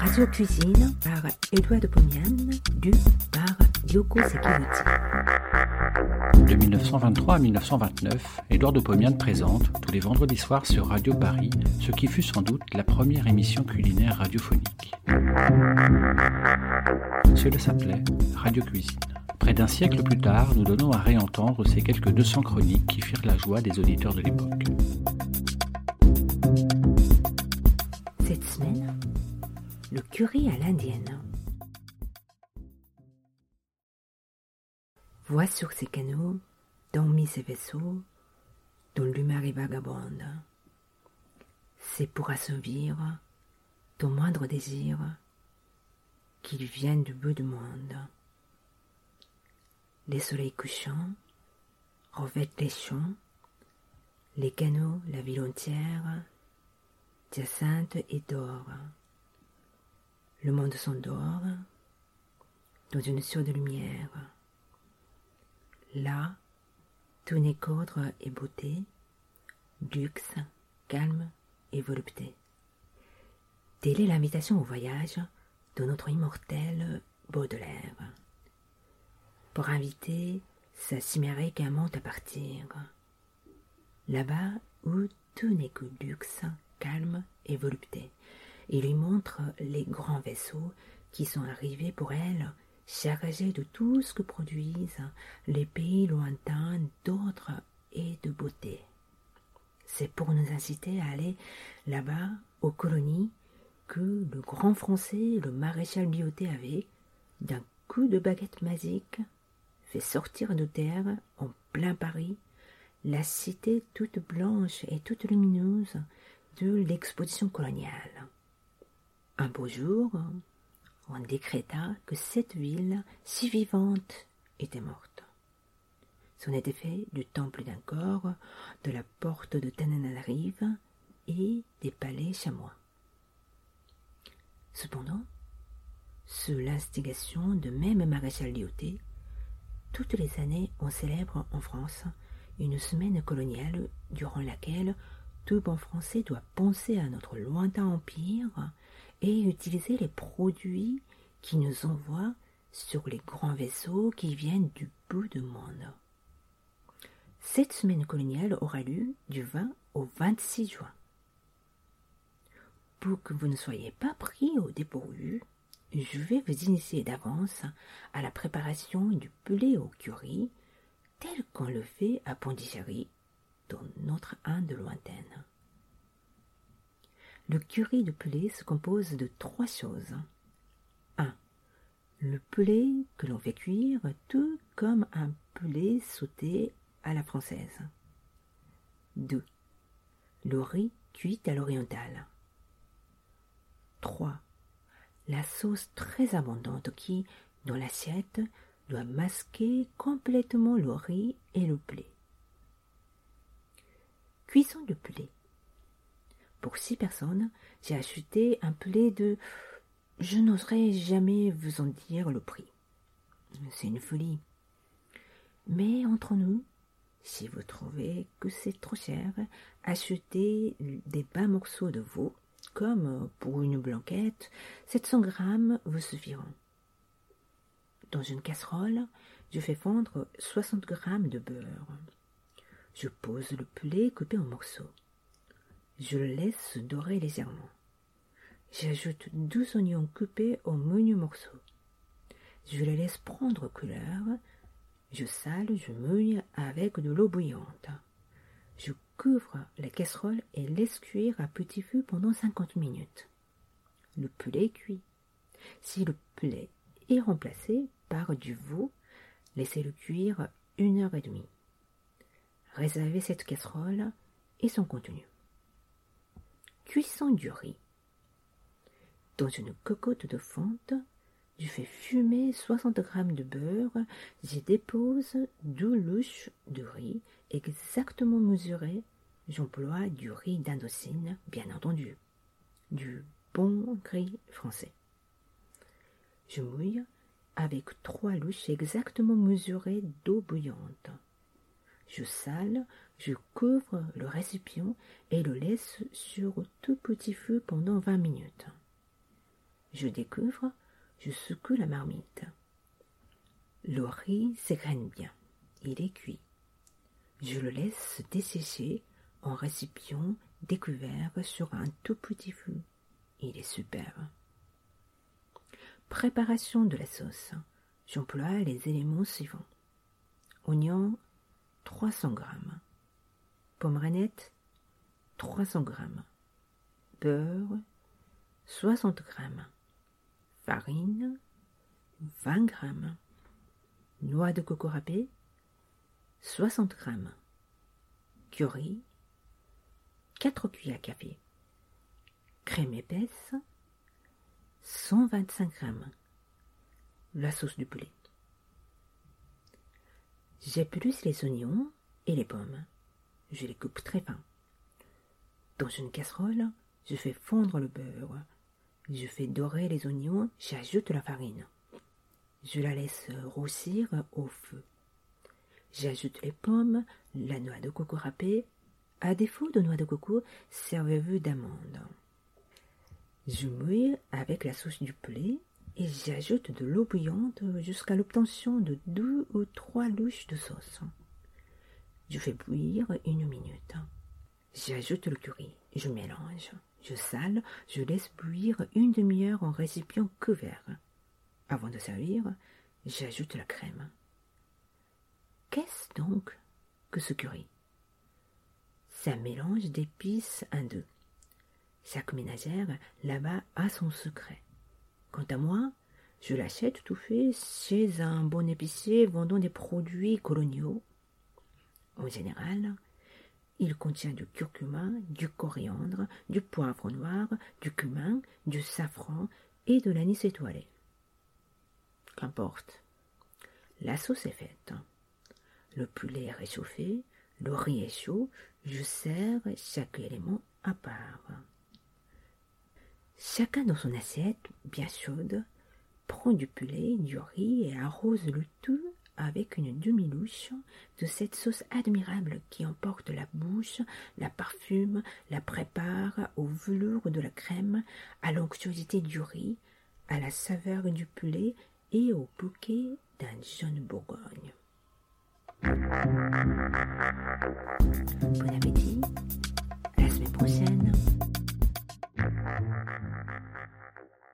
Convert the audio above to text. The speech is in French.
Radio Cuisine par Edouard de Pomian, du par Yoko Sekiguchi. De 1923 à 1929, Édouard de Pomian présente, tous les vendredis soirs sur Radio Paris, ce qui fut sans doute la première émission culinaire radiophonique. Cela s'appelait Radio Cuisine. Près d'un siècle plus tard, nous donnons à réentendre ces quelques 200 chroniques qui firent la joie des auditeurs de l'époque. Le curry à l'indienne. Vois sur ces canaux, dormis ces vaisseaux, dont l'humeur est vagabonde. C'est pour assouvir ton moindre désir qu'ils viennent du bout du monde. Les soleils couchants revêtent les champs, les canaux, la ville entière, d'hyacinthe et d'or. Le monde s'endort dans une sourde lumière. Là, tout n'est qu'ordre et beauté, luxe, calme et volupté. Telle est l'invitation au voyage de notre immortel Baudelaire. Pour inviter sa chimérique amante à partir. Là-bas où tout n'est que luxe, calme et volupté. Il lui montre les grands vaisseaux qui sont arrivés pour elle chargés de tout ce que produisent les pays lointains d'autres et de beauté. C'est pour nous inciter à aller là-bas, aux colonies, que le grand français, le maréchal Bioté avait, d'un coup de baguette magique, fait sortir de terre, en plein Paris, la cité toute blanche et toute lumineuse de l'exposition coloniale. Un beau jour, on décréta que cette ville, si vivante, était morte. C'en était fait du temple d'un corps, de la porte de Tananarive et des palais chamois. Cependant, sous l'instigation de même maréchal Lyoté, toutes les années on célèbre en France une semaine coloniale durant laquelle tout bon français doit penser à notre lointain empire et utiliser les produits qui nous envoient sur les grands vaisseaux qui viennent du bout du monde. Cette semaine coloniale aura lieu du 20 au 26 juin. Pour que vous ne soyez pas pris au dépourvu, je vais vous initier d'avance à la préparation du poulet au curry tel qu'on le fait à Pondichéry dans notre Inde lointaine. Le curry de poulet se compose de trois choses. 1. Le poulet que l'on fait cuire tout comme un poulet sauté à la française. 2. Le riz cuit à l'orientale. 3. La sauce très abondante qui, dans l'assiette, doit masquer complètement le riz et le poulet. Cuisson de poulet. Pour six personnes, j'ai acheté un poulet de. Je n'oserais jamais vous en dire le prix. C'est une folie. Mais entre nous, si vous trouvez que c'est trop cher, achetez des bas morceaux de veau, comme pour une blanquette, 700 grammes vous suffiront. Dans une casserole, je fais fondre 60 grammes de beurre. Je pose le poulet coupé en morceaux. Je le laisse dorer légèrement. J'ajoute 12 oignons coupés en menus morceaux. Je les laisse prendre couleur. Je sale, je mouille avec de l'eau bouillante. Je couvre la casserole et laisse cuire à petit feu pendant 50 minutes. Le poulet cuit. Si le poulet est remplacé par du veau, laissez-le cuire une heure et demie. Réservez cette casserole et son contenu. Cuisson du riz. Dans une cocotte de fonte, je fais fumer 60 g de beurre, j'y dépose deux louches de riz exactement mesurées. J'emploie du riz d'Indochine, bien entendu, du bon gris français. Je mouille avec trois louches exactement mesurées d'eau bouillante. Je sale je couvre le récipient et le laisse sur tout petit feu pendant vingt minutes. Je découvre, je secoue la marmite. Le riz s'égrène bien, il est cuit. Je le laisse dessécher en récipient découvert sur un tout petit feu. Il est super. Préparation de la sauce. J'emploie les éléments suivants. Oignon 300 g. Pomerette 300 g. Beurre 60 g. Farine 20 g. Noix de coco râpée 60 g. Curry 4 cuillères à café. Crème épaisse 125 g. La sauce du poulet. J'épluche les oignons et les pommes. Je les coupe très fin. Dans une casserole, je fais fondre le beurre. Je fais dorer les oignons, j'ajoute la farine. Je la laisse roussir au feu. J'ajoute les pommes, la noix de coco râpée. À défaut de noix de coco, servez-vous d'amandes. Je mouille avec la sauce du poulet et j'ajoute de l'eau bouillante jusqu'à l'obtention de deux ou trois louches de sauce. Je fais bouillir une minute. J'ajoute le curry, je mélange, je sale, je laisse bouillir une demi-heure en récipient couvert. Avant de servir, j'ajoute la crème. Qu'est-ce donc que ce curry? Un mélange d'épices indus. Chaque ménagère là-bas a son secret. Quant à moi, je l'achète tout fait chez un bon épicier vendant des produits coloniaux. En général, il contient du curcuma, du coriandre, du poivre noir, du cumin, du safran et de l'anis étoilé. Qu'importe. La sauce est faite. Le poulet est réchauffé, le riz est chaud, je sers chaque élément à part. Chacun dans son assiette, bien chaude, prend du poulet, du riz et arrose le tout avec une demi-louche de cette sauce admirable qui emporte la bouche, la parfume, la prépare au velours de la crème, à l'onctuosité du riz, à la saveur du poulet et au bouquet d'un jaune Bourgogne. Bon appétit, à la semaine prochaine. Thank you.